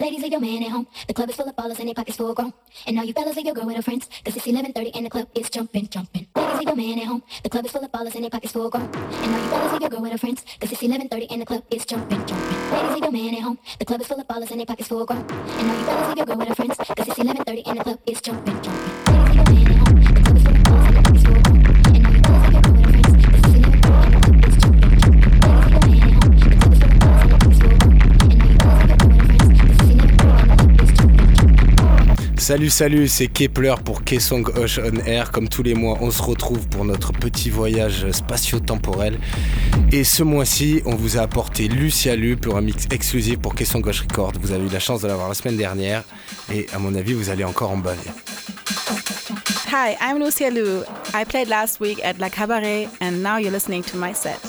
Ladies, leave your man at home. The club is full of ballers and their pockets full grown. And all you fellas leave your girl with her friends. Cause it's 11.30 and the club is jumping, jumping. Ladies, leave your man at home. The club is full of ballers and their pockets full grown. And all you fellas leave your girl with her friends. Cause it's 11.30 and the club is jumping, jumping. Ladies, leave your man at home. The club is full of ballers and their pockets full grown. And all you fellas leave your girl with her friends. Cause it's 11.30 and the club is jumping, jumping. Salut, salut, c'est Kepler pour K-Song Ocean Air. Comme tous les mois, on se retrouve pour notre petit voyage spatio-temporel. Et ce mois-ci, on vous a apporté Lucia Lu pour un mix exclusif pour K-Song Gauche Record. Vous avez eu la chance de l'avoir la semaine dernière. Et à mon avis, vous allez encore en baver. Hi, I'm Lucia Lu. I played last week at La Cabaret, and now you're listening to my set.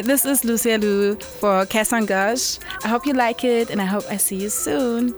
Hi, this is Lucia Lu for Caisson Gauche. I hope you like it and I hope I see you soon.